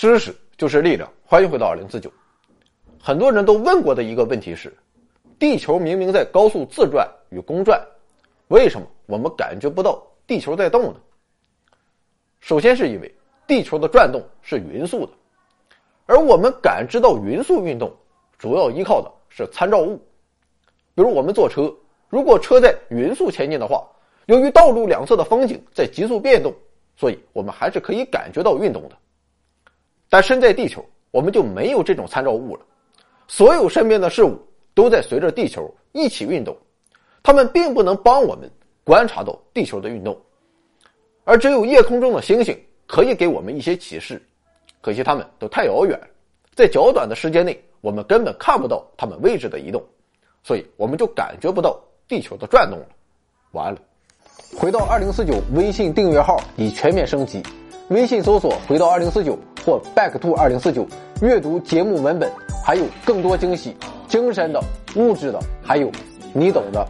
知识就是力量。欢迎回到二零四九。很多人都问过的一个问题是：地球明明在高速自转与公转，为什么我们感觉不到地球在动呢？首先是因为地球的转动是匀速的，而我们感知到匀速运动，主要依靠的是参照物。比如我们坐车，如果车在匀速前进的话，由于道路两侧的风景在急速变动，所以我们还是可以感觉到运动的。但身在地球，我们就没有这种参照物了。所有身边的事物都在随着地球一起运动，它们并不能帮我们观察到地球的运动，而只有夜空中的星星可以给我们一些启示。可惜它们都太遥远，在较短的时间内，我们根本看不到它们位置的移动，所以我们就感觉不到地球的转动了。完了，回到二零四九微信订阅号已全面升级，微信搜索“回到二零四九”或 “back to 二零四九”，阅读节目文本。还有更多惊喜，精神的、物质的，还有你懂的。